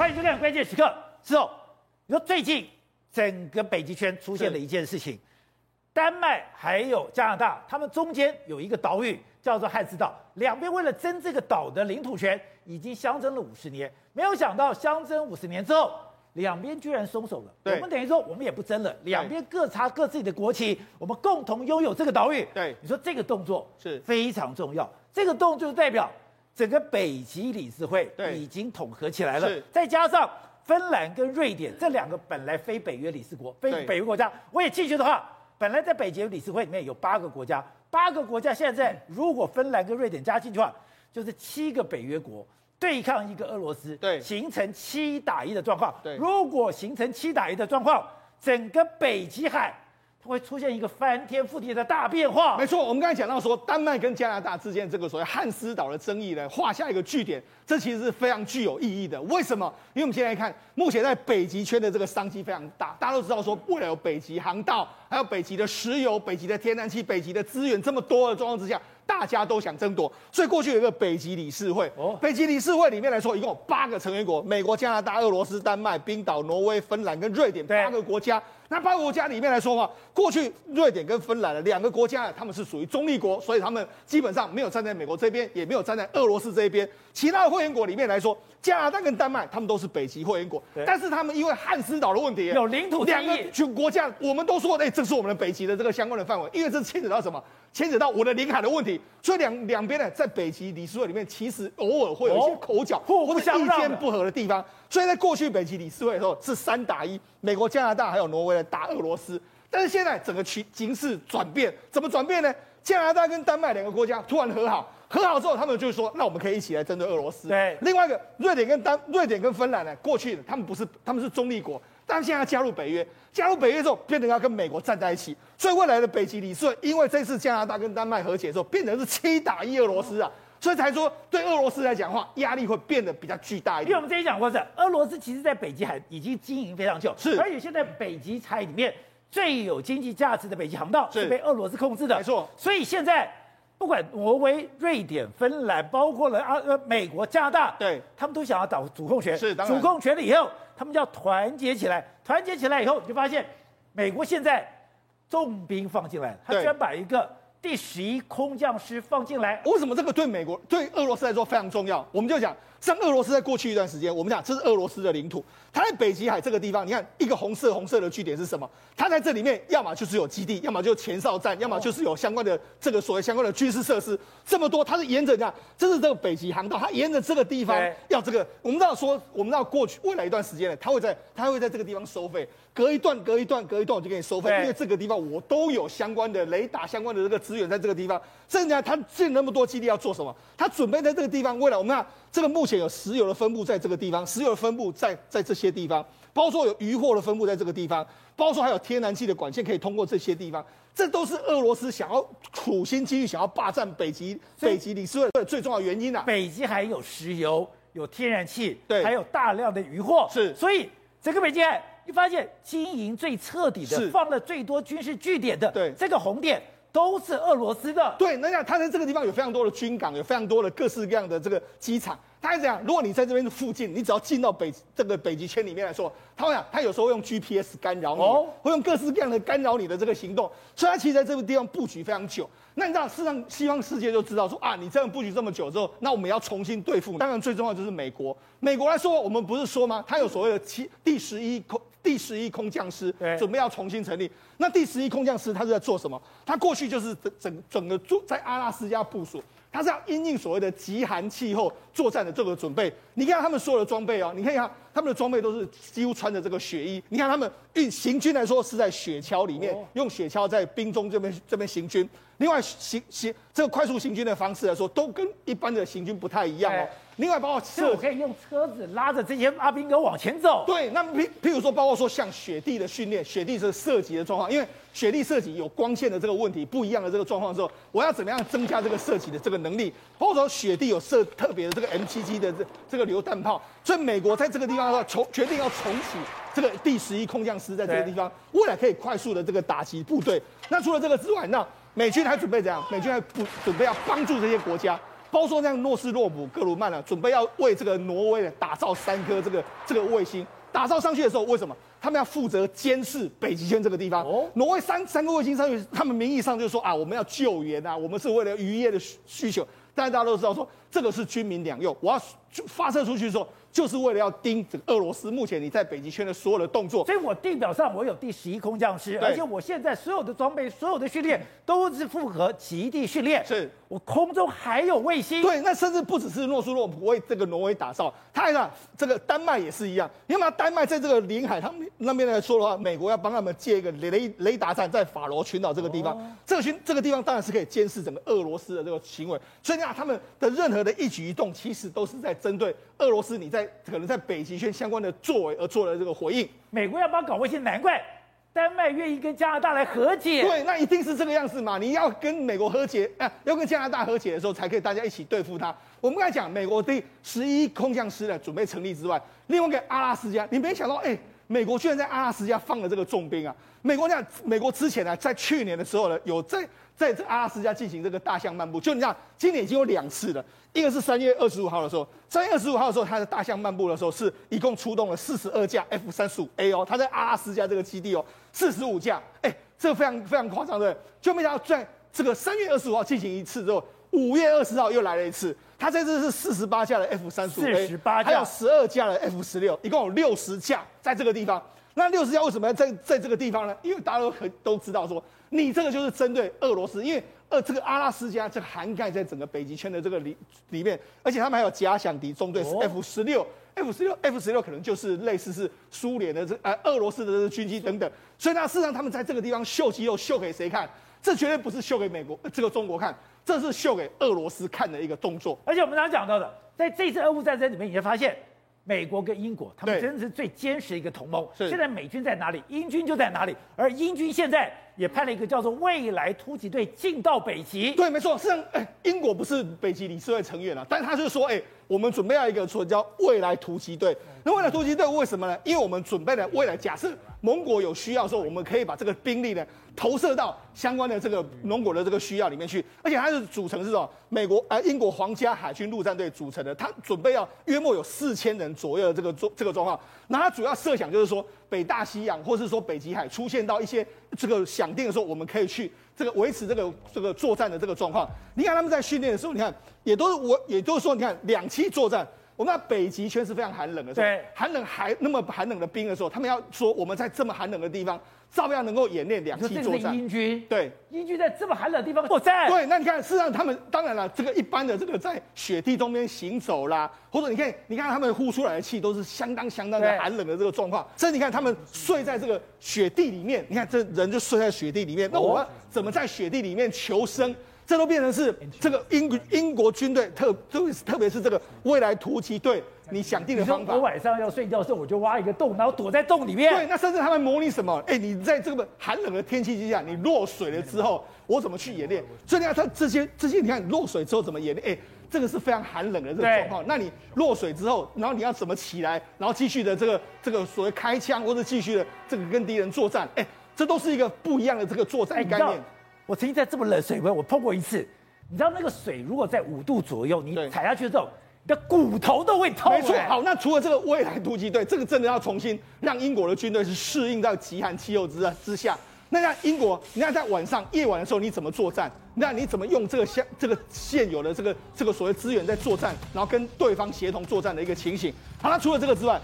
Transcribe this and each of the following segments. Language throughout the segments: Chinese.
欢迎收看关键时刻。之后，你说最近整个北极圈出现了一件事情，丹麦还有加拿大，他们中间有一个岛屿叫做汉斯岛，两边为了争这个岛的领土权，已经相争了五十年。没有想到相争五十年之后，两边居然松手了。我们等于说，我们也不争了，两边各插各自己的国旗，我们共同拥有这个岛屿。对，你说这个动作是非常重要，这个动作就代表。整个北极理事会已经统合起来了，再加上芬兰跟瑞典这两个本来非北约理事国、非北约国家，我也进去的话，本来在北极理事会里面有八个国家，八个国家现在如果芬兰跟瑞典加进去的话，就是七个北约国对抗一个俄罗斯，对，形成七打一的状况。对，如果形成七打一的状况，整个北极海。它会出现一个翻天覆地的大变化。没错，我们刚才讲到说，丹麦跟加拿大之间这个所谓汉斯岛的争议呢，画下一个句点，这其实是非常具有意义的。为什么？因为我们现在看，目前在北极圈的这个商机非常大，大家都知道说，未来有北极航道，还有北极的石油、北极的天然气、北极的资源这么多的状况之下。大家都想争夺，所以过去有一个北极理事会。哦，北极理事会里面来说，一共有八个成员国：美国、加拿大、俄罗斯、丹麦、冰岛、挪威、芬兰跟瑞典八个国家。那八个国家里面来说的话，过去瑞典跟芬兰的两个国家，他们是属于中立国，所以他们基本上没有站在美国这边，也没有站在俄罗斯这一边。其他的会员国里面来说，加拿大跟丹麦他们都是北极会员国，但是他们因为汉斯岛的问题，有领土两个国家，我们都说，哎，这是我们的北极的这个相关的范围，因为这牵扯到什么？牵扯到我的领海的问题，所以两两边呢，在北极理事会里面，其实偶尔会有一些口角或者意见不合的地方。所以在过去北极理事会的时候是三打一，美国、加拿大还有挪威来打俄罗斯。但是现在整个局形势转变，怎么转变呢？加拿大跟丹麦两个国家突然和好，和好之后，他们就说，那我们可以一起来针对俄罗斯。对，另外一个瑞典跟丹瑞典跟芬兰呢，过去他们不是他们是中立国。但现在要加入北约，加入北约之后，变成要跟美国站在一起，所以未来的北极理事会，因为这次加拿大跟丹麦和解之后，变成是七打一俄罗斯啊，所以才说对俄罗斯来讲的话，压力会变得比较巨大一点。因为我们之前讲过，是俄罗斯其实在北极海已经经营非常久，是，而且现在北极海里面最有经济价值的北极航道是被俄罗斯控制的，没错。所以现在不管挪威、瑞典、芬兰，包括了啊呃美国、加拿大，对，他们都想要找主控权，是，主控权了以后。他们就要团结起来，团结起来以后，你就发现美国现在重兵放进来，他居然把一个第十一空降师放进来。为什么这个对美国、对俄罗斯来说非常重要？我们就讲。像俄罗斯在过去一段时间，我们讲这是俄罗斯的领土，它在北极海这个地方，你看一个红色红色的据点是什么？它在这里面，要么就是有基地，要么就前哨站，要么就是有相关的这个所谓相关的军事设施，这么多，它是沿着这样，这是这个北极航道，它沿着这个地方要这个，我们知道说，我们知道过去未来一段时间呢，它会在它会在这个地方收费，隔一段隔一段隔一段我就给你收费，因为这个地方我都有相关的雷达相关的这个资源在这个地方，甚至他建那么多基地要做什么？他准备在这个地方，未来我们看。这个目前有石油的分布在这个地方，石油的分布在在这些地方，包括说有渔获的分布在这个地方，包括说还有天然气的管线可以通过这些地方，这都是俄罗斯想要处心积虑想要霸占北极北极理事会的最重要原因啊。北极还有石油，有天然气，对，还有大量的渔获，是，所以整个北极海，你发现经营最彻底的，放了最多军事据点的，对，这个红点。都是俄罗斯的，对，那样他在这个地方有非常多的军港，有非常多的各式各样的这个机场。他是这样，如果你在这边的附近，你只要进到北这个北极圈里面来说，他会讲，他有时候会用 GPS 干扰你，哦，会用各式各样的干扰你的这个行动。所以他其实在这个地方布局非常久。那你知道，事实上西方世界就知道说啊，你这样布局这么久之后，那我们要重新对付。当然最重要就是美国，美国来说，我们不是说吗？他有所谓的七第十一空。第十一空降师准备要重新成立。那第十一空降师他是在做什么？他过去就是整整整个做在阿拉斯加部署，他是要因应所谓的极寒气候作战的这个准备。你看他们所有的装备哦，你看一下他们的装备都是几乎穿着这个雪衣。你看他们运行军来说是在雪橇里面，用雪橇在冰中这边这边行军。另外行行这个快速行军的方式来说，都跟一般的行军不太一样哦。另外，包括是我可以用车子拉着这些阿兵哥往前走。对，那譬譬如说，包括说像雪地的训练，雪地是射击的状况，因为雪地射击有光线的这个问题，不一样的这个状况之后，我要怎么样增加这个射击的这个能力？包括说雪地有射特别的这个 M77 的这这个榴弹炮，所以美国在这个地方的话，重决定要重启这个第十一空降师在这个地方，未来可以快速的这个打击部队。那除了这个之外，那美军还准备怎样？美军还不准备要帮助这些国家。包括说像诺斯洛普、格鲁曼啊，准备要为这个挪威打造三颗这个这个卫星，打造上去的时候，为什么他们要负责监视北极圈这个地方？哦，挪威三三个卫星上去，他们名义上就是说啊，我们要救援啊，我们是为了渔业的需求，但是大家都知道说这个是军民两用，我要发射出去的时候。就是为了要盯这个俄罗斯目前你在北极圈的所有的动作，所以我地表上我有第十一空降师，而且我现在所有的装备、所有的训练都是符合极地训练。是，我空中还有卫星。对，那甚至不只是诺苏洛普为这个挪威打造，他还让这个丹麦也是一样。因为嘛，丹麦在这个领海，他们那边来说的话，美国要帮他们建一个雷雷达站在法罗群岛这个地方。哦、这个群这个地方当然是可以监视整个俄罗斯的这个行为。所以你看他们的任何的一举一动，其实都是在针对俄罗斯。你在可能在北。北极圈相关的作为而做的这个回应，美国要帮搞卫星，难怪丹麦愿意跟加拿大来和解。对，那一定是这个样子嘛？你要跟美国和解，啊，要跟加拿大和解的时候，才可以大家一起对付他。我们刚才讲，美国第十一空降师呢准备成立之外，另外一个阿拉斯加，你没想到，哎，美国居然在阿拉斯加放了这个重兵啊！美国讲，美国之前呢，在去年的时候呢，有在。在这阿拉斯加进行这个大象漫步，就你这样，今年已经有两次了。一个是三月二十五号的时候，三月二十五号的时候，他的大象漫步的时候，是一共出动了四十二架 F 三十五 A 哦，他在阿拉斯加这个基地哦，四十五架，哎，这个非常非常夸张的。就没想到在这个三月二十五号进行一次之后，五月二十号又来了一次，他这次是四十八架的 F 三十五 A，还有十二架的 F 十六，一共有六十架在这个地方。那六十架为什么要在在这个地方呢？因为大家都很都知道说，你这个就是针对俄罗斯，因为呃这个阿拉斯加这个涵盖在整个北极圈的这个里里面，而且他们还有假想敌中队是 F 十六，F 十六，F 十六可能就是类似是苏联的这呃俄罗斯的这军机等等，所以呢，事实上他们在这个地方秀肌肉秀给谁看？这绝对不是秀给美国这个中国看，这是秀给俄罗斯看的一个动作。而且我们刚刚讲到的，在这次俄乌战争里面，你会发现。美国跟英国，他们真的是最坚实的一个同盟。现在美军在哪里，英军就在哪里。而英军现在也派了一个叫做“未来突击队”进到北极。对，没错。实际上，哎，英国不是北极理事会成员啊，但是他就是说，哎，我们准备要一个说叫“未来突击队”。那“未来突击队”为什么呢？因为我们准备了未来假设。盟国有需要的时候，我们可以把这个兵力呢投射到相关的这个盟国的这个需要里面去，而且它是组成是什么？美国呃英国皇家海军陆战队组成的，它准备要约莫有四千人左右的这个状这个状况。那它主要设想就是说，北大西洋或是说北极海出现到一些这个响定的时候，我们可以去这个维持这个这个作战的这个状况。你看他们在训练的时候，你看也都是我，也就是说，你看两栖作战。我们在北极圈是非常寒冷的时候，对，寒冷还那么寒冷的冰的时候，他们要说我们在这么寒冷的地方，照样能够演练两栖作战。英军对，英军在这么寒冷的地方作战。对，那你看，事实上他们当然了，这个一般的这个在雪地中间行走啦，或者你看，你看他们呼出来的气都是相当相当的寒冷的这个状况。所以你看他们睡在这个雪地里面，你看这人就睡在雪地里面，那我们怎么在雪地里面求生？这都变成是这个英英国军队特特别特别是这个未来突击队，你想定的方法。我晚上要睡觉的时候，我就挖一个洞，然后躲在洞里面。对，那甚至他们模拟什么？哎，你在这个寒冷的天气之下，你落水了之后，我怎么去演练？所以你看他这些这些，你看落水之后怎么演练？哎，这个是非常寒冷的这个状况。那你落水之后，然后你要怎么起来，然后继续的这个这个所谓开枪，或者继续的这个跟敌人作战？哎，这都是一个不一样的这个作战概念。我曾经在这么冷水温，我碰过一次。你知道那个水如果在五度左右，你踩下去之后，你的骨头都会痛。没错。好，那除了这个未来突击队，这个真的要重新让英国的军队是适应到极寒气候之之下。那像英国，你看在晚上夜晚的时候你怎么作战？那你怎么用这个现这个现有的这个这个所谓资源在作战，然后跟对方协同作战的一个情形？好，那除了这个之外。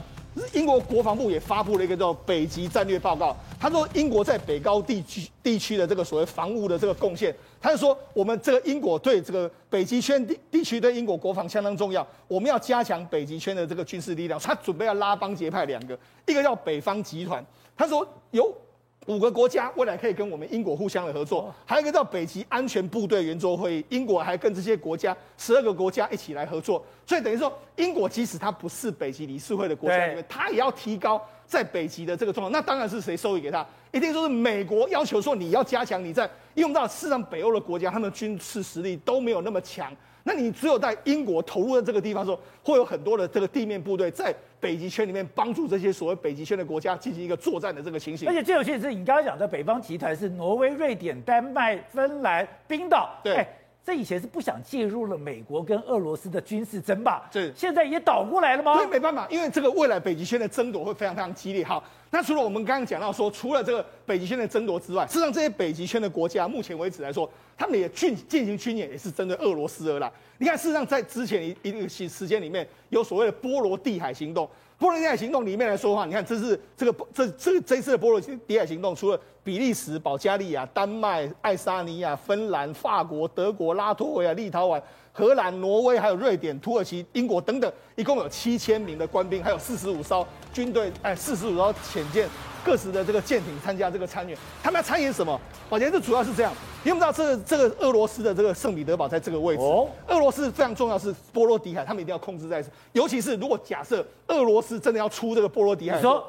英国国防部也发布了一个叫《北极战略报告》，他说英国在北高地区地区的这个所谓防务的这个贡献，他就说我们这个英国对这个北极圈地地区对英国国防相当重要，我们要加强北极圈的这个军事力量。他准备要拉帮结派两个，一个叫北方集团，他说有。五个国家未来可以跟我们英国互相的合作，还有一个叫北极安全部队圆桌会议，英国还跟这些国家十二个国家一起来合作，所以等于说英国即使它不是北极理事会的国家里面，它也要提高在北极的这个状况。那当然是谁授予给他？一定说是美国要求说你要加强你在用到事实上北欧的国家，他们军事实力都没有那么强。那你只有在英国投入的这个地方的时候，会有很多的这个地面部队在北极圈里面帮助这些所谓北极圈的国家进行一个作战的这个情形。而且最有趣的是，你刚刚讲的北方集团是挪威、瑞典、丹麦、芬兰、冰岛。对。这以前是不想介入了美国跟俄罗斯的军事争霸，对现在也倒过来了吗？对，没办法，因为这个未来北极圈的争夺会非常非常激烈。好，那除了我们刚刚讲到说，除了这个北极圈的争夺之外，事实上这些北极圈的国家，目前为止来说，他们也进进行军演，也是针对俄罗斯而来。你看，事实上在之前一一个时时间里面，有所谓的波罗的海行动。波罗的海行动里面来说的话，你看这是这个这这这次的波罗的海行动，除了比利时、保加利亚、丹麦、爱沙尼亚、芬兰、法国、德国、拉脱维亚、立陶宛、荷兰、挪威，还有瑞典、土耳其、英国等等，一共有七千名的官兵，还有四十五艘军队，哎，四十五艘潜舰。各式的这个舰艇参加这个参演，他们要参演什么？宝杰，这主要是这样，你们知道这个这个俄罗斯的这个圣彼得堡在这个位置。哦，俄罗斯非常重要是波罗的海，他们一定要控制在，尤其是如果假设俄罗斯真的要出这个波罗的海，你说。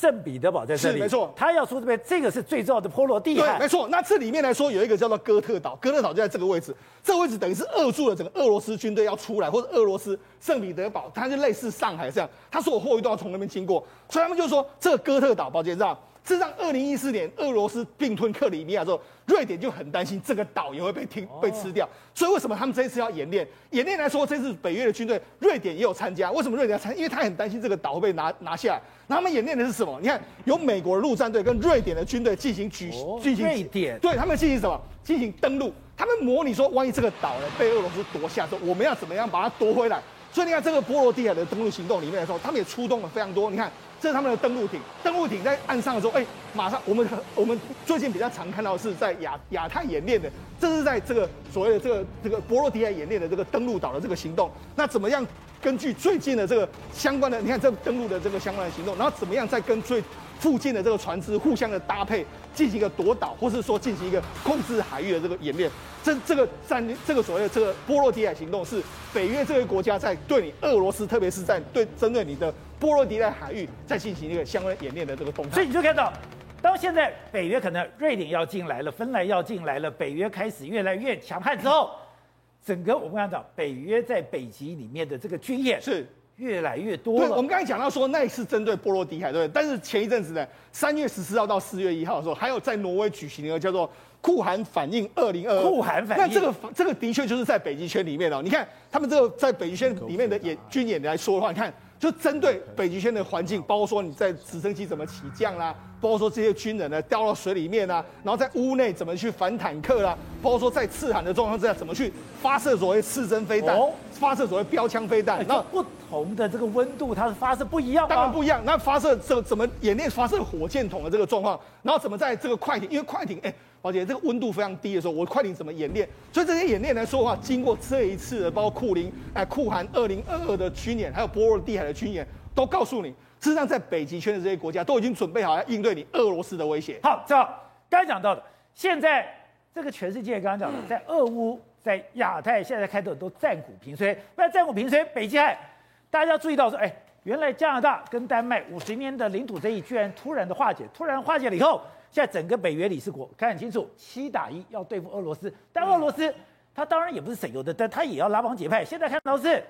圣彼得堡在这里，是没错，他要出这边，这个是最重要的波罗的海。对，没错。那这里面来说，有一个叫做哥特岛，哥特岛就在这个位置，这个位置等于是扼住了整个俄罗斯军队要出来，或者俄罗斯圣彼得堡，它就类似上海这样，它所有货运都要从那边经过，所以他们就说这个哥特岛，保杰知道。事实上，二零一四年俄罗斯并吞克里米亚之后，瑞典就很担心这个岛也会被听被吃掉。所以为什么他们这一次要演练？演练来说，这次北约的军队，瑞典也有参加。为什么瑞典要参？因为他很担心这个岛会被拿拿下来。那他们演练的是什么？你看，有美国的陆战队跟瑞典的军队进行举进行，瑞典对他们进行什么？进行登陆。他们模拟说，万一这个岛呢被俄罗斯夺下之后，我们要怎么样把它夺回来？所以你看，这个波罗的海的登陆行动里面来说，他们也出动了非常多。你看。这是他们的登陆艇，登陆艇在岸上的时候，哎，马上我们我们最近比较常看到是在亚亚太演练的，这是在这个所谓的这个这个博罗的海演练的这个登陆岛的这个行动。那怎么样根据最近的这个相关的，你看这登陆的这个相关的行动，然后怎么样再跟最附近的这个船只互相的搭配，进行一个夺岛，或是说进行一个控制海域的这个演练。这这个战这个所谓的这个波罗的海行动是北约这个国家在对你俄罗斯，特别是在对针对你的。波罗的海海域在进行一个相关演练的这个动作，所以你就看到，当现在北约可能瑞典要进来了，芬兰要进来了，北约开始越来越强悍之后，整个我们刚才讲北约在北极里面的这个军演是越来越多。对，我们刚才讲到说那一次针对波罗的海，对不对？但是前一阵子呢，三月十四号到四月一号的时候，还有在挪威举行一个叫做酷寒反应二零二二。酷寒反应，那这个这个的确就是在北极圈里面哦。你看他们这个在北极圈里面的演军演来说的话，你看。就针对北极圈的环境，包括说你在直升机怎么起降啦，包括说这些军人呢掉到水里面啊，然后在屋内怎么去反坦克啦，包括说在刺寒的状况之下怎么去发射所谓刺针飞弹，发射所谓标枪飞弹，那不同的这个温度它的发射不一样，当然不一样。那发射这怎么演练发射火箭筒的这个状况，然后怎么在这个快艇，因为快艇哎。而且这个温度非常低的时候，我快艇怎么演练？所以这些演练来说的话，经过这一次的，包括库林、哎酷寒二零二二的军演，还有波罗的海的军演，都告诉你，事实上在北极圈的这些国家都已经准备好要应对你俄罗斯的威胁。好，这刚才讲到的，现在这个全世界刚刚讲的，在俄乌、在亚太，现在开的都战鼓频吹，那战鼓频吹，北极海，大家注意到说，哎，原来加拿大跟丹麦五十年的领土争议，居然突然的化解，突然化解了以后。现在整个北约理事国看很清楚，七打一要对付俄罗斯，但俄罗斯他当然也不是省油的灯，他也要拉帮结派。现在看到是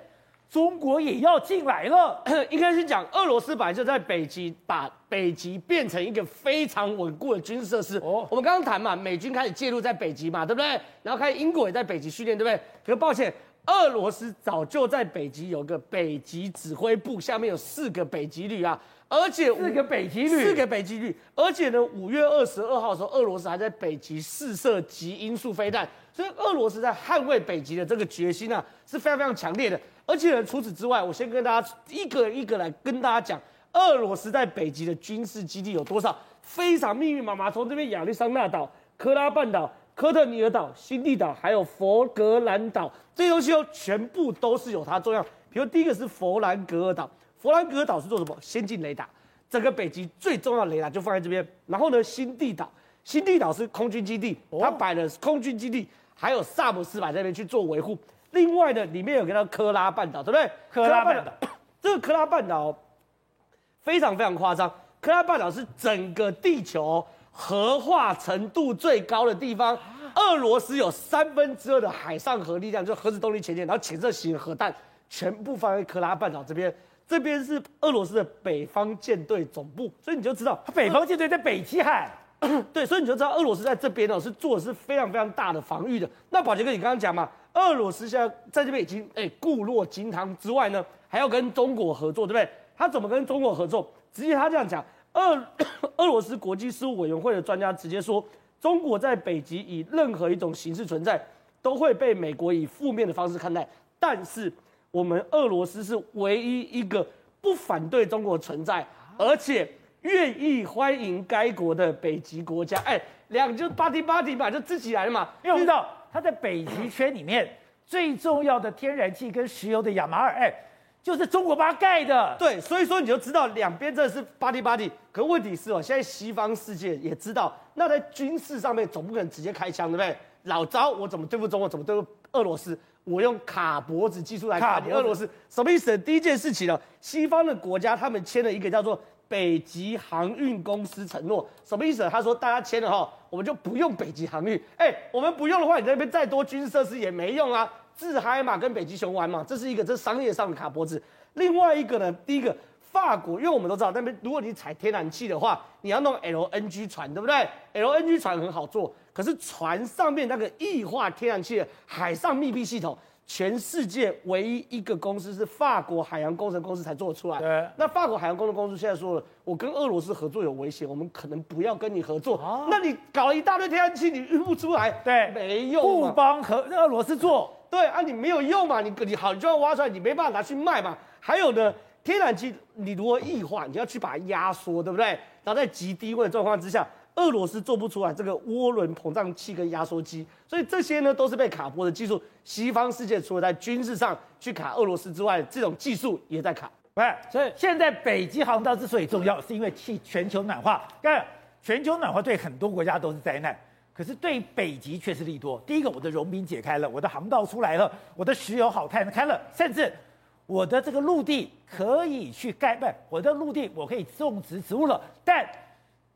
中国也要进来了，应该是讲俄罗斯本来就在北极，把北极变成一个非常稳固的军事设施。哦，我们刚刚谈嘛，美军开始介入在北极嘛，对不对？然后开始英国也在北极训练，对不对？可是抱歉，俄罗斯早就在北极有个北极指挥部，下面有四个北极旅啊。而且四个北极旅，四个北极旅，而且呢，五月二十二号的时候，俄罗斯还在北极试射极音速飞弹，所以俄罗斯在捍卫北极的这个决心啊，是非常非常强烈的。而且呢，除此之外，我先跟大家一个一个来跟大家讲，俄罗斯在北极的军事基地有多少，非常密密麻麻，从这边亚利桑那岛、科拉半岛、科特尼尔岛、新地岛，还有佛格兰岛，这些东西哦，全部都是有它重要。比如第一个是佛兰格尔岛。佛兰格尔岛是做什么？先进雷达，整个北极最重要的雷达就放在这边。然后呢，新地岛，新地岛是空军基地，它摆了空军基地，还有萨姆斯堡在那边去做维护。另外呢，里面有个叫科拉半岛，对不对？科拉半岛，这个科拉半岛非常非常夸张。科拉半岛是整个地球核化程度最高的地方。俄罗斯有三分之二的海上核力量，就核子动力潜艇，然后潜射型核弹全部放在科拉半岛这边。这边是俄罗斯的北方舰队总部，所以你就知道，它北方舰队在北极海。对，所以你就知道俄罗斯在这边呢是做的是非常非常大的防御的。那宝杰哥，你刚刚讲嘛，俄罗斯现在在这边已经哎固若金汤之外呢，还要跟中国合作，对不对？他怎么跟中国合作？直接他这样讲，俄 俄罗斯国际事务委员会的专家直接说，中国在北极以任何一种形式存在，都会被美国以负面的方式看待。但是我们俄罗斯是唯一一个不反对中国存在，而且。愿意欢迎该国的北极国家，哎，两就巴蒂巴蒂嘛，就自己来嘛。因为我知道它在北极圈里面最重要的天然气跟石油的亚马尔，哎，就是中国把它盖的。对，所以说你就知道两边真的是巴蒂巴蒂。可问题是哦，现在西方世界也知道，那在军事上面总不可能直接开枪，对不对？老招我怎么对付中国，怎么对付俄罗斯？我用卡脖子技术来卡你俄罗斯，什么意思？第一件事情呢，西方的国家他们签了一个叫做。北极航运公司承诺什么意思？他说大家签了哈，我们就不用北极航运。哎，我们不用的话，你那边再多军事设施也没用啊，自嗨嘛，跟北极熊玩嘛，这是一个这是商业上的卡脖子。另外一个呢，第一个法国，因为我们都知道那边如果你采天然气的话，你要弄 LNG 船，对不对？LNG 船很好做，可是船上面那个液化天然气的海上密闭系统。全世界唯一一个公司是法国海洋工程公司才做得出来。对，那法国海洋工程公司现在说了，我跟俄罗斯合作有危险，我们可能不要跟你合作。啊，那你搞了一大堆天然气，你运不出来，对，没用。不帮和俄罗斯做，对啊，你没有用嘛，你你好，你就要挖出来，你没办法拿去卖嘛。还有呢，天然气你如果液化，你要去把它压缩，对不对？然后在极低温的状况之下。俄罗斯做不出来这个涡轮膨胀器跟压缩机，所以这些呢都是被卡脖的技术。西方世界除了在军事上去卡俄罗斯之外，这种技术也在卡。喂，所以现在北极航道之所以重要，是因为气全球暖化。看，全球暖化对很多国家都是灾难，可是对北极却是利多。第一个，我的融冰解开了，我的航道出来了，我的石油好探开了，甚至我的这个陆地可以去盖，不，我的陆地我可以种植植物了，但。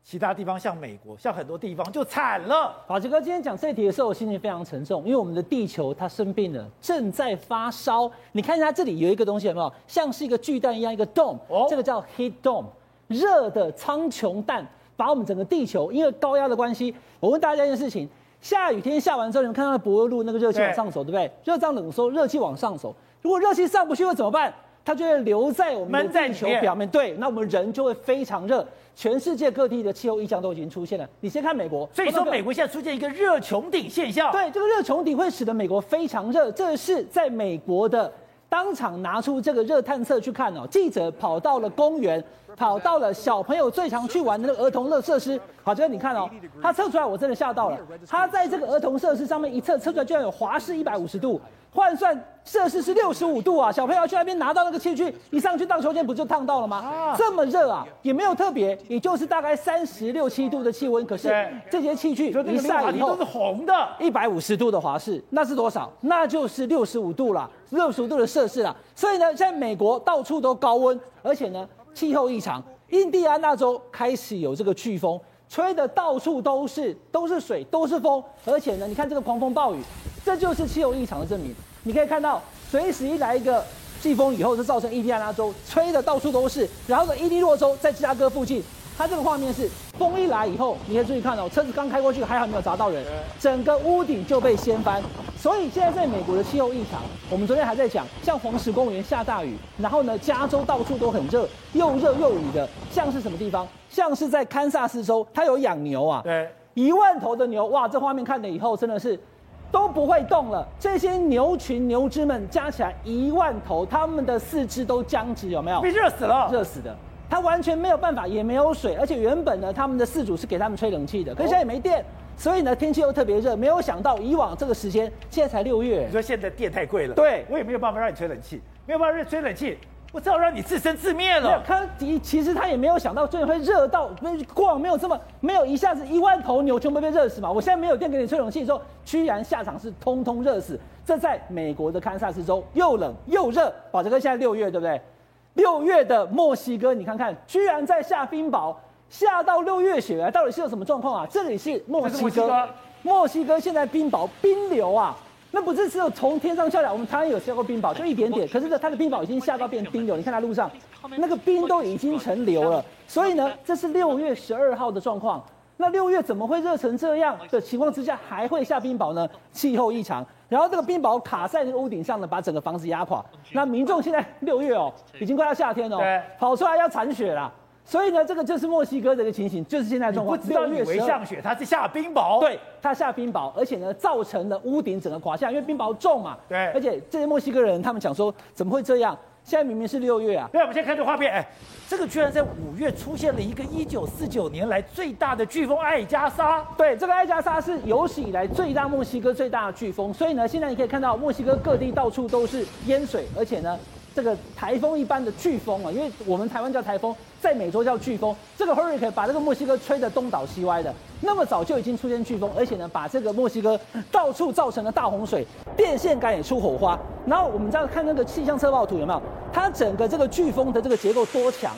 其他地方像美国，像很多地方就惨了。宝杰哥今天讲这题的时候，我心情非常沉重，因为我们的地球它生病了，正在发烧。你看一下这里有一个东西，有没有？像是一个巨蛋一样，一个 dome，哦，这个叫 heat dome，热的苍穹蛋，把我们整个地球因为高压的关系。我问大家一件事情：下雨天下完之后，你们看到柏油路那个热气往上走，对，对不对？热胀冷缩，热气往上走。如果热气上不去会怎么办？它就会留在我们的地球表面。对，那我们人就会非常热。全世界各地的气候异象都已经出现了。你先看美国，所以说美国现在出现一个热穹顶现象。对，这个热穹顶会使得美国非常热。这是在美国的当场拿出这个热探测去看哦。记者跑到了公园，跑到了小朋友最常去玩的那个儿童乐设施。好，这个你看哦，他测出来，我真的吓到了。他在这个儿童设施上面一测，测出来居然有华氏一百五十度。换算摄氏是六十五度啊！小朋友去那边拿到那个器具，一上去荡秋千不就烫到了吗？啊、这么热啊，也没有特别，也就是大概三十六七度的气温。可是这些器具一晒以后都是红的，一百五十度的华氏，那是多少？那就是六十五度了，六十五度的摄氏了。所以呢，现在美国到处都高温，而且呢，气候异常。印第安纳州开始有这个飓风，吹的到处都是，都是水，都是风，而且呢，你看这个狂风暴雨。这就是气候异常的证明。你可以看到，随时一来一个季风以后，就造成印第安纳州吹的到处都是。然后呢，伊利诺州在芝加哥附近，它这个画面是风一来以后，你可以注意看哦，车子刚开过去，还好没有砸到人，整个屋顶就被掀翻。所以现在在美国的气候异常，我们昨天还在讲，像黄石公园下大雨，然后呢，加州到处都很热，又热又雨的，像是什么地方？像是在堪萨斯州，它有养牛啊，对，一万头的牛，哇，这画面看了以后真的是。都不会动了。这些牛群、牛只们加起来一万头，它们的四肢都僵直，有没有？被热死了，热死的。它完全没有办法，也没有水，而且原本呢，他们的饲主是给他们吹冷气的，可是现在也没电，所以呢，天气又特别热。没有想到，以往这个时间，现在才六月。你说现在电太贵了，对，我也没有办法让你吹冷气，没有办法让你吹冷气。我只好让你自生自灭了。他其实他也没有想到，最后会热到没过往没有这么没有一下子一万头牛全部被热死嘛。我现在没有电给你吹冷气的时候，居然下场是通通热死。这在美国的堪萨斯州又冷又热。宝杰哥现在六月对不对？六月的墨西哥，你看看，居然在下冰雹，下到六月雪啊，到底是有什么状况啊？这里是墨西哥，墨西哥现在冰雹冰流啊。那不是只有从天上下来，我们台湾有下过冰雹，就一点点。可是呢，它的冰雹已经下到变冰流，你看它路上那个冰都已经成流了。所以呢，这是六月十二号的状况。那六月怎么会热成这样的情况之下还会下冰雹呢？气候异常，然后这个冰雹卡在这个屋顶上呢，把整个房子压垮。那民众现在六月哦，已经快要夏天哦，跑出来要铲雪了。所以呢，这个就是墨西哥的一个情形，就是现在状况。不知道以为下雪，它是下冰雹。对，它下冰雹，而且呢，造成了屋顶整个垮下，因为冰雹重嘛。对。而且这些墨西哥人他们讲说，怎么会这样？现在明明是六月啊。对，我们先看这画面，哎，这个居然在五月出现了一个一九四九年来最大的飓风艾加莎。对，这个艾加莎是有史以来最大墨西哥最大的飓风，所以呢，现在你可以看到墨西哥各地到处都是淹水，而且呢。这个台风一般的飓风啊，因为我们台湾叫台风，在美洲叫飓风。这个 hurricane 把这个墨西哥吹得东倒西歪的，那么早就已经出现飓风，而且呢，把这个墨西哥到处造成了大洪水，电线杆也出火花。然后我们再看那个气象测报图有没有？它整个这个飓风的这个结构多强？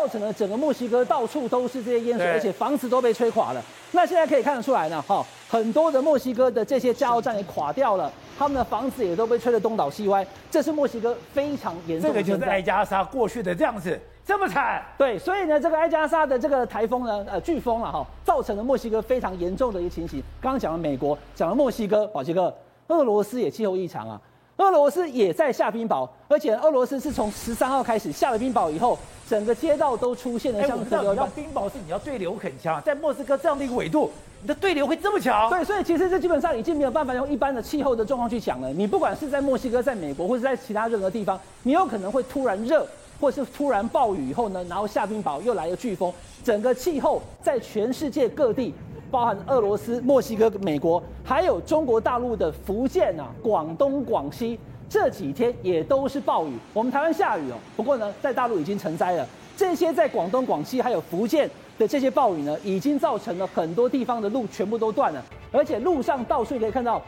造成了整个墨西哥到处都是这些烟水，而且房子都被吹垮了。那现在可以看得出来呢，哈，很多的墨西哥的这些加油站也垮掉了，他们的房子也都被吹得东倒西歪。这是墨西哥非常严重的。这个就是埃加莎过去的这样子，这么惨。对，所以呢，这个埃加莎的这个台风呢，呃，飓风了哈，造成了墨西哥非常严重的一个情形。刚刚讲了美国，讲了墨西哥，宝杰哥，俄罗斯也气候异常啊。俄罗斯也在下冰雹，而且俄罗斯是从十三号开始下了冰雹以后，整个街道都出现了像河流。要冰雹是你要对流很强，在莫斯科这样的一个纬度，你的对流会这么强？对，所以其实这基本上已经没有办法用一般的气候的状况去讲了。你不管是在墨西哥、在美国，或者在其他任何地方，你有可能会突然热，或是突然暴雨以后呢，然后下冰雹，又来个飓风，整个气候在全世界各地。包含俄罗斯、墨西哥、美国，还有中国大陆的福建啊、广东、广西，这几天也都是暴雨。我们台湾下雨哦，不过呢，在大陆已经成灾了。这些在广东、广西还有福建的这些暴雨呢，已经造成了很多地方的路全部都断了，而且路上到处可以看到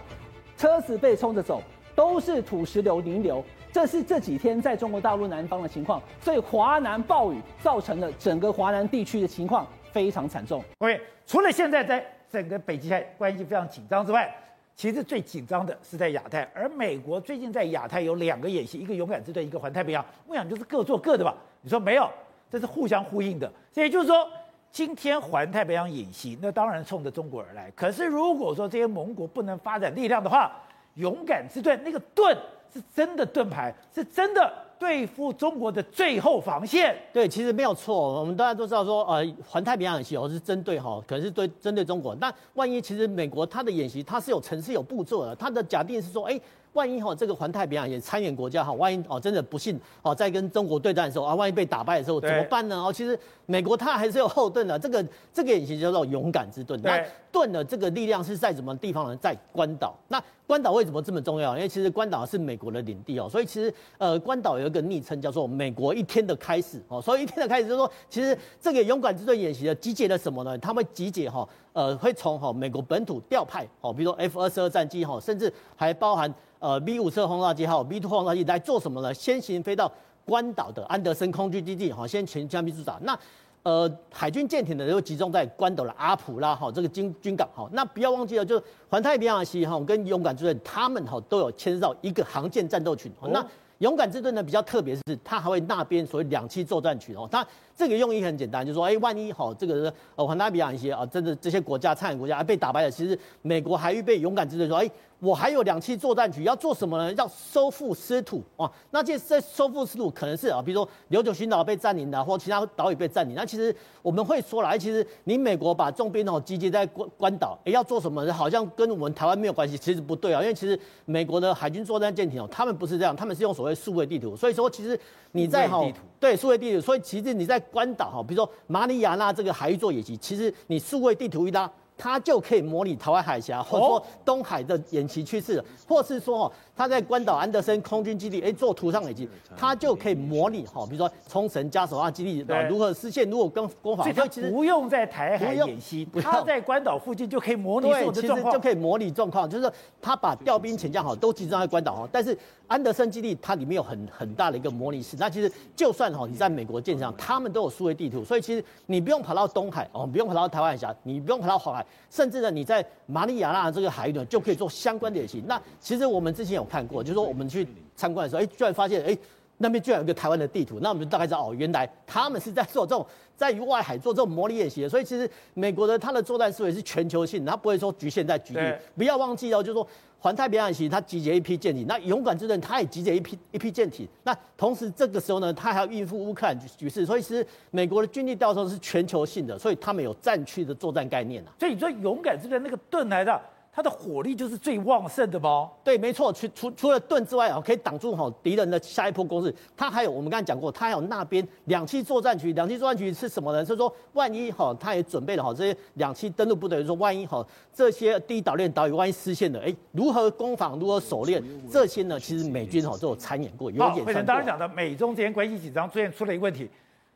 车子被冲着走，都是土石流、泥流。这是这几天在中国大陆南方的情况，所以华南暴雨造成了整个华南地区的情况。非常惨重。各位，除了现在在整个北极海关系非常紧张之外，其实最紧张的是在亚太。而美国最近在亚太有两个演习，一个勇敢之盾，一个环太平洋。我想就是各做各的吧？你说没有？这是互相呼应的。所以也就是说，今天环太平洋演习，那当然冲着中国而来。可是如果说这些盟国不能发展力量的话，勇敢之盾那个盾是真的盾牌，是真的。对付中国的最后防线，对，其实没有错。我们大家都知道说，呃，环太平洋演习哦是针对哈，可能是对针对中国。但万一其实美国它的演习它是有层次有步骤的，它的假定是说，哎。万一哈这个环太平洋也参演国家哈，万一哦真的不幸哦在跟中国对战的时候啊，万一被打败的时候怎么办呢？哦，其实美国它还是有后盾的，这个这个演习叫做勇敢之盾。那盾的这个力量是在什么地方呢？在关岛。那关岛为什么这么重要？因为其实关岛是美国的领地哦，所以其实呃关岛有一个昵称叫做“美国一天的开始”哦，所以一天的开始就是说，其实这个勇敢之盾演习的集结了什么呢？他们集结哈呃会从哈美国本土调派哦，比如说 F 二十二战机哈，甚至还包含。呃，B 五十二轰炸机还有 B 2轰炸机来做什么呢？先行飞到关岛的安德森空军基地，哈，先前枪兵驻扎。那呃，海军舰艇呢，又集中在关岛的阿普拉，哈，这个军军港，哈。那不要忘记了，就是环太平洋系，哈，跟勇敢之盾，他们哈都有牵涉到一个航舰战斗群。那勇敢之盾呢，比较特别是，它还会那边所谓两栖作战群，哦。它这个用意很简单，就是说，哎，万一哈这个呃环太平洋一些啊，真的这些国家、参与国家被打败了，其实美国还预备勇敢之盾说，哎。我还有两栖作战局要做什么呢？要收复失土啊！那这在收复失土可能是啊，比如说琉球群岛被占领的，或其他岛屿被占领。那其实我们会说来，其实你美国把重兵哦集结在关关岛，哎，要做什么呢？好像跟我们台湾没有关系，其实不对啊。因为其实美国的海军作战舰艇哦，他们不是这样，他们是用所谓数位地图。所以说，其实你在哈对数位地图，所以其实你在关岛哈，比如说马里亚纳这个海域做演习，其实你数位地图一拉。它就可以模拟台湾海峡，或者说东海的演习趋势，或是说哦。他在关岛安德森空军基地，哎，做图上已经，他就可以模拟哈，比如说冲绳嘉手纳基地如何实现，如果跟攻防，所以其实不用在台海演习，他在关岛附近就可以模拟所有的状况，其实就可以模拟状况，就是他把调兵遣将好都集中在关岛哈，但是安德森基地它里面有很很大的一个模拟室，那其实就算哈你在美国舰上，他们都有数位地图，所以其实你不用跑到东海哦，不用跑到台湾海峡，你不用跑到黄海，甚至呢你在马里亚纳这个海域呢就可以做相关的演习。那其实我们之前有看过，就是说我们。去参观的时候，哎，居然发现，哎，那边居然有个台湾的地图，那我们就大概知道哦，原来他们是在做这种在于外海做这种模拟演习的。所以其实美国的它的作战思维是全球性，它不会说局限在局地。不要忘记哦，就是说环太平洋演习，它集结一批舰艇，那勇敢之盾它也集结一批一批舰艇。那同时这个时候呢，它还要应付乌克兰局势，所以其实美国的军力调动是全球性的，所以他们有战区的作战概念啊。所以你说勇敢之盾那个盾来的。它的火力就是最旺盛的吗？对，没错。除除除了盾之外啊，可以挡住哈敌人的下一波攻势。它还有我们刚才讲过，它还有那边两栖作战区。两栖作战区是什么呢？是说万一哈，它也准备了哈这些两栖登陆部队，说万一哈这些第一岛链岛屿万一失陷了，哎，如何攻防，如何守链，这些呢，其实美军哈都有参演过，有演过。当然讲的美中之间关系紧张，最近出了一个问题，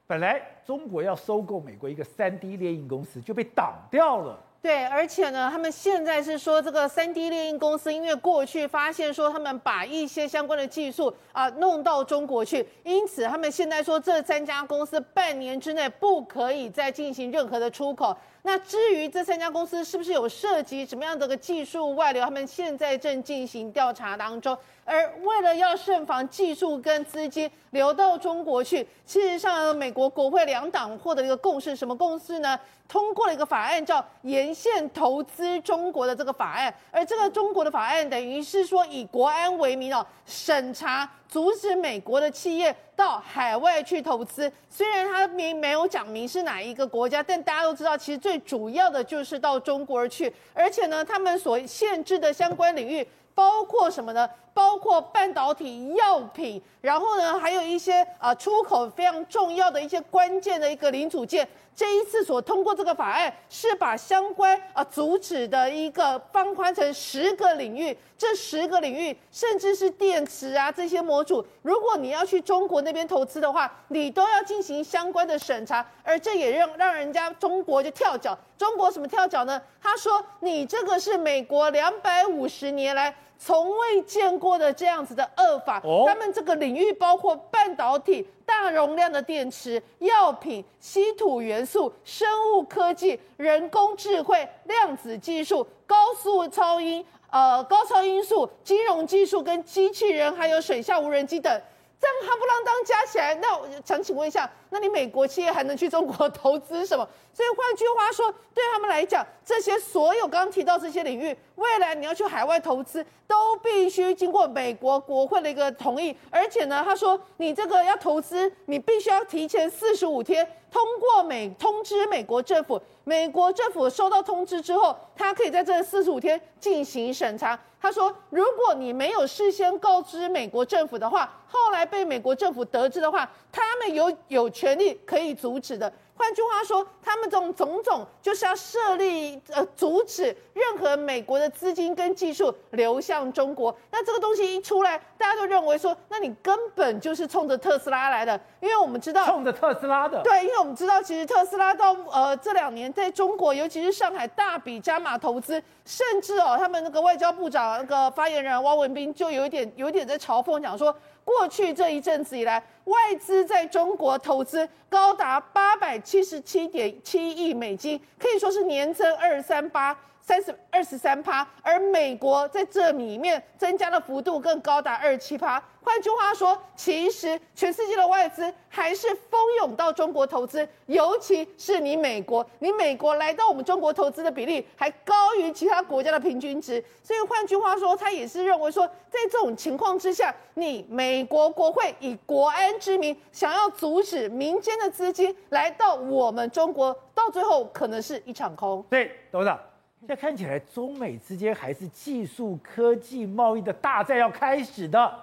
本来中国要收购美国一个三 D 猎鹰公司，就被挡掉了。对，而且呢，他们现在是说这个三 D 列印公司，因为过去发现说他们把一些相关的技术啊弄到中国去，因此他们现在说这三家公司半年之内不可以再进行任何的出口。那至于这三家公司是不是有涉及什么样的个技术外流，他们现在正进行调查当中。而为了要慎防技术跟资金流到中国去，事实上，美国国会两党获得一个共识，什么共识呢？通过了一个法案，叫沿线投资中国的这个法案。而这个中国的法案，等于是说以国安为名哦，审查阻止美国的企业到海外去投资。虽然他明没有讲明是哪一个国家，但大家都知道，其实最主要的就是到中国去。而且呢，他们所限制的相关领域。包括什么呢？包括半导体、药品，然后呢，还有一些啊出口非常重要的一些关键的一个零组件。这一次所通过这个法案，是把相关啊阻止的一个放宽成十个领域。这十个领域，甚至是电池啊这些模组，如果你要去中国那边投资的话，你都要进行相关的审查。而这也让让人家中国就跳脚。中国什么跳脚呢？他说：“你这个是美国两百五十年来。”从未见过的这样子的恶法，他们这个领域包括半导体、大容量的电池、药品、稀土元素、生物科技、人工智慧、量子技术、高速超音、呃高超音速、金融技术跟机器人，还有水下无人机等。这样夯不啷当加起来，那我想请问一下，那你美国企业还能去中国投资什么？所以换句话说，对他们来讲，这些所有刚提到这些领域，未来你要去海外投资，都必须经过美国国会的一个同意。而且呢，他说你这个要投资，你必须要提前四十五天通过美通知美国政府，美国政府收到通知之后，他可以在这四十五天进行审查。他说：“如果你没有事先告知美国政府的话，后来被美国政府得知的话，他们有有权利可以阻止的。”换句话说，他们这种种种就是要设立呃，阻止任何美国的资金跟技术流向中国。那这个东西一出来，大家都认为说，那你根本就是冲着特斯拉来的，因为我们知道冲着特斯拉的。对，因为我们知道，其实特斯拉到呃这两年在中国，尤其是上海大笔加码投资，甚至哦，他们那个外交部长那个发言人汪文斌就有一点有一点在嘲讽讲说。过去这一阵子以来，外资在中国投资高达八百七十七点七亿美金，可以说是年增二三八。三十二十三趴，而美国在这里面增加的幅度更高达二十七趴。换句话说，其实全世界的外资还是蜂拥到中国投资，尤其是你美国，你美国来到我们中国投资的比例还高于其他国家的平均值。所以换句话说，他也是认为说，在这种情况之下，你美国国会以国安之名，想要阻止民间的资金来到我们中国，到最后可能是一场空。对，董事长，现在看起来中美之间还是技术科技贸易的大战要开始的。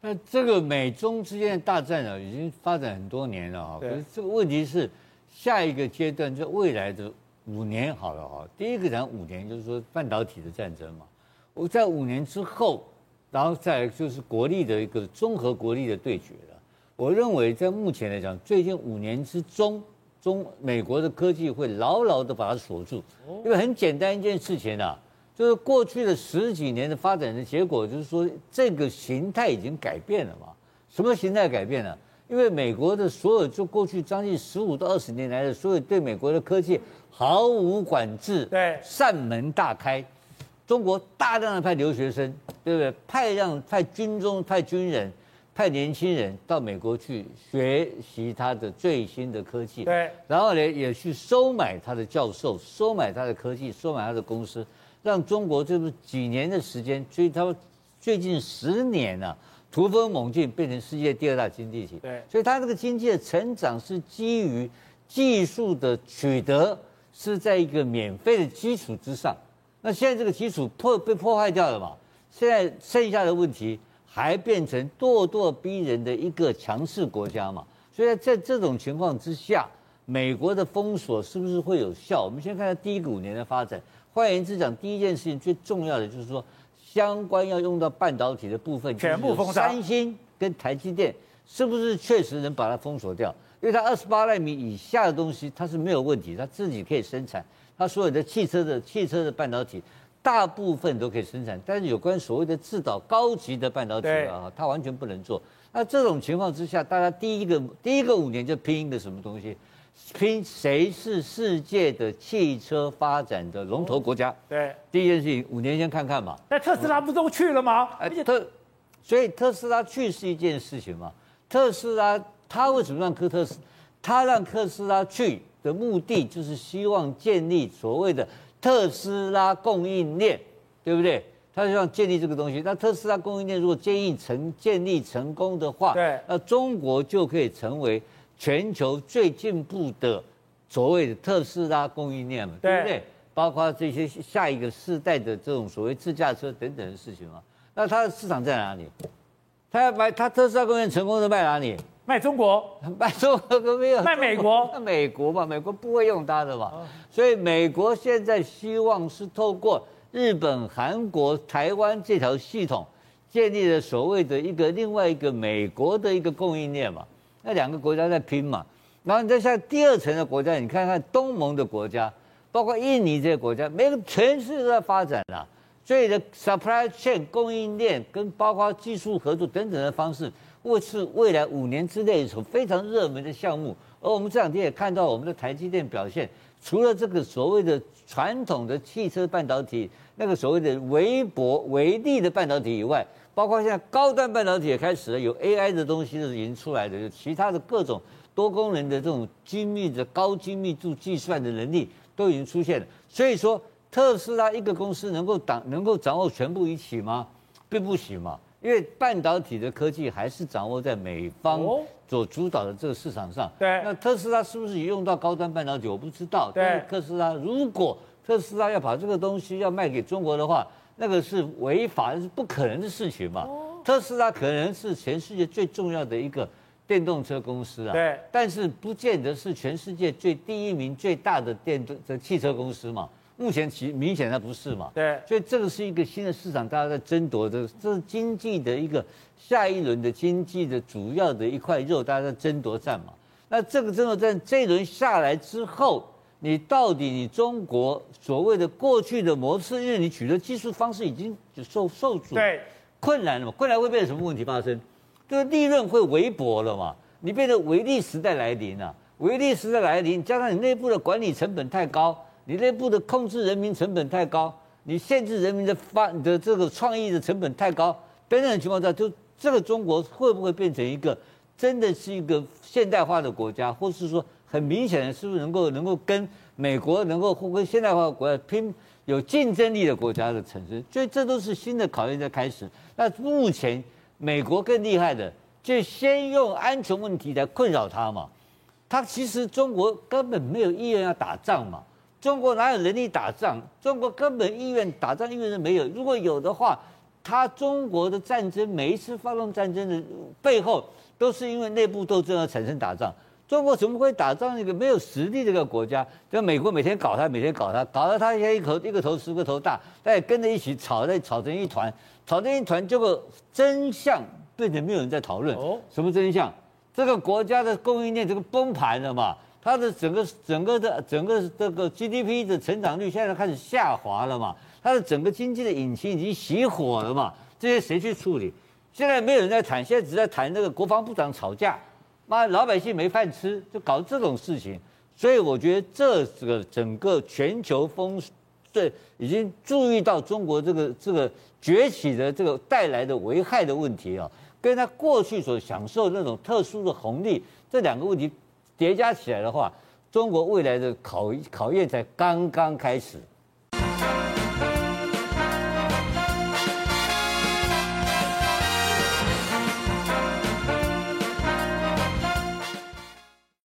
那这个美中之间的大战啊，已经发展很多年了啊。可是这个问题是，下一个阶段就未来的五年好了哈。第一个讲五年，就是说半导体的战争嘛。我在五年之后，然后再就是国力的一个综合国力的对决了。我认为在目前来讲，最近五年之中，中美国的科技会牢牢的把它锁住，因为很简单一件事情啊。就是过去的十几年的发展的结果，就是说这个形态已经改变了嘛？什么形态改变了？因为美国的所有，就过去将近十五到二十年来的所有对美国的科技毫无管制，对，扇门大开，中国大量的派留学生，对不对？派让派军中派军人，派年轻人到美国去学习他的最新的科技，对，然后呢也去收买他的教授，收买他的科技，收买他的公司，让中国就是几年的时间，所以他最近十年啊，突飞猛进，变成世界第二大经济体。对，所以他这个经济的成长是基于技术的取得，是在一个免费的基础之上。那现在这个基础破被破坏掉了嘛？现在剩下的问题。还变成咄咄逼人的一个强势国家嘛？所以在这种情况之下，美国的封锁是不是会有效？我们先看看第一个五年的发展。换言之讲，第一件事情最重要的就是说，相关要用到半导体的部分，全部封杀。三星跟台积电是不是确实能把它封锁掉？因为它二十八奈米以下的东西它是没有问题，它自己可以生产，它所有的汽车的汽车的半导体。大部分都可以生产，但是有关所谓的制造高级的半导体啊，它完全不能做。那这种情况之下，大家第一个第一个五年就拼一个什么东西？拼谁是世界的汽车发展的龙头国家？对，第一件事情，五年先看看嘛。那特斯拉不都去了吗？哎，特，所以特斯拉去是一件事情嘛。特斯拉他为什么让科特斯，他让特斯拉去的目的就是希望建立所谓的。特斯拉供应链，对不对？他就想建立这个东西。那特斯拉供应链如果建立成建立成功的话，对，那中国就可以成为全球最进步的所谓的特斯拉供应链嘛，对，对不对？包括这些下一个世代的这种所谓自驾车等等的事情嘛。那它的市场在哪里？他要买，他特斯拉供应链成功的卖哪里？卖中国，卖中国都没有，卖美国，卖美国嘛，美国不会用它的嘛，所以美国现在希望是透过日本、韩国、台湾这条系统，建立了所谓的一个另外一个美国的一个供应链嘛，那两个国家在拼嘛，然后你再像第二层的国家，你看看东盟的国家，包括印尼这些国家，每个全世界都在发展啊，所以的 supply chain 供应链跟包括技术合作等等的方式。或是未来五年之内一种非常热门的项目，而我们这两天也看到我们的台积电表现，除了这个所谓的传统的汽车半导体，那个所谓的微薄微粒的半导体以外，包括现在高端半导体也开始了，有 AI 的东西是已经出来的，有其他的各种多功能的这种精密的高精密度计算的能力都已经出现了。所以说，特斯拉一个公司能够掌能够掌握全部一起吗？并不行嘛。因为半导体的科技还是掌握在美方所主导的这个市场上。对。那特斯拉是不是也用到高端半导体？我不知道。对。特斯拉如果特斯拉要把这个东西要卖给中国的话，那个是违法，是不可能的事情嘛。特斯拉可能是全世界最重要的一个电动车公司啊。对。但是不见得是全世界最第一名最大的电动的汽车公司嘛。目前其明显它不是嘛，对，所以这个是一个新的市场，大家在争夺的，这是经济的一个下一轮的经济的主要的一块肉，大家在争夺战嘛。那这个争夺战这一轮下来之后，你到底你中国所谓的过去的模式，因为你取得技术方式已经就受受阻，对，困难了嘛，困难会变成什么问题发生？就是利润会微薄了嘛，你变成唯利时代来临了，唯利时代来临，加上你内部的管理成本太高。你内部的控制人民成本太高，你限制人民的发你的这个创意的成本太高，等等的情况下，就这个中国会不会变成一个真的是一个现代化的国家，或是说很明显的是不是能够能够跟美国能够或跟现代化国家拼有竞争力的国家的产生？所以这都是新的考验在开始。那目前美国更厉害的，就先用安全问题来困扰他嘛。他其实中国根本没有意愿要打仗嘛。中国哪有能力打仗？中国根本意愿打仗意愿都没有。如果有的话，他中国的战争每一次发动战争的背后，都是因为内部斗争而产生打仗。中国怎么会打仗？一个没有实力的一个国家，就美国每天搞他，每天搞他，搞得他现在一口一个头十个头大，大家跟着一起吵，在吵成一团，吵成一团，结果真相变成没有人在讨论。哦，什么真相？这个国家的供应链这个崩盘了嘛？它的整个整个的整个这个 GDP 的成长率现在开始下滑了嘛？它的整个经济的引擎已经熄火了嘛？这些谁去处理？现在没有人在谈，现在只在谈那个国防部长吵架，妈老百姓没饭吃，就搞这种事情。所以我觉得这个整个全球风对已经注意到中国这个这个崛起的这个带来的危害的问题啊。跟他过去所享受那种特殊的红利，这两个问题叠加起来的话，中国未来的考考验才刚刚开始。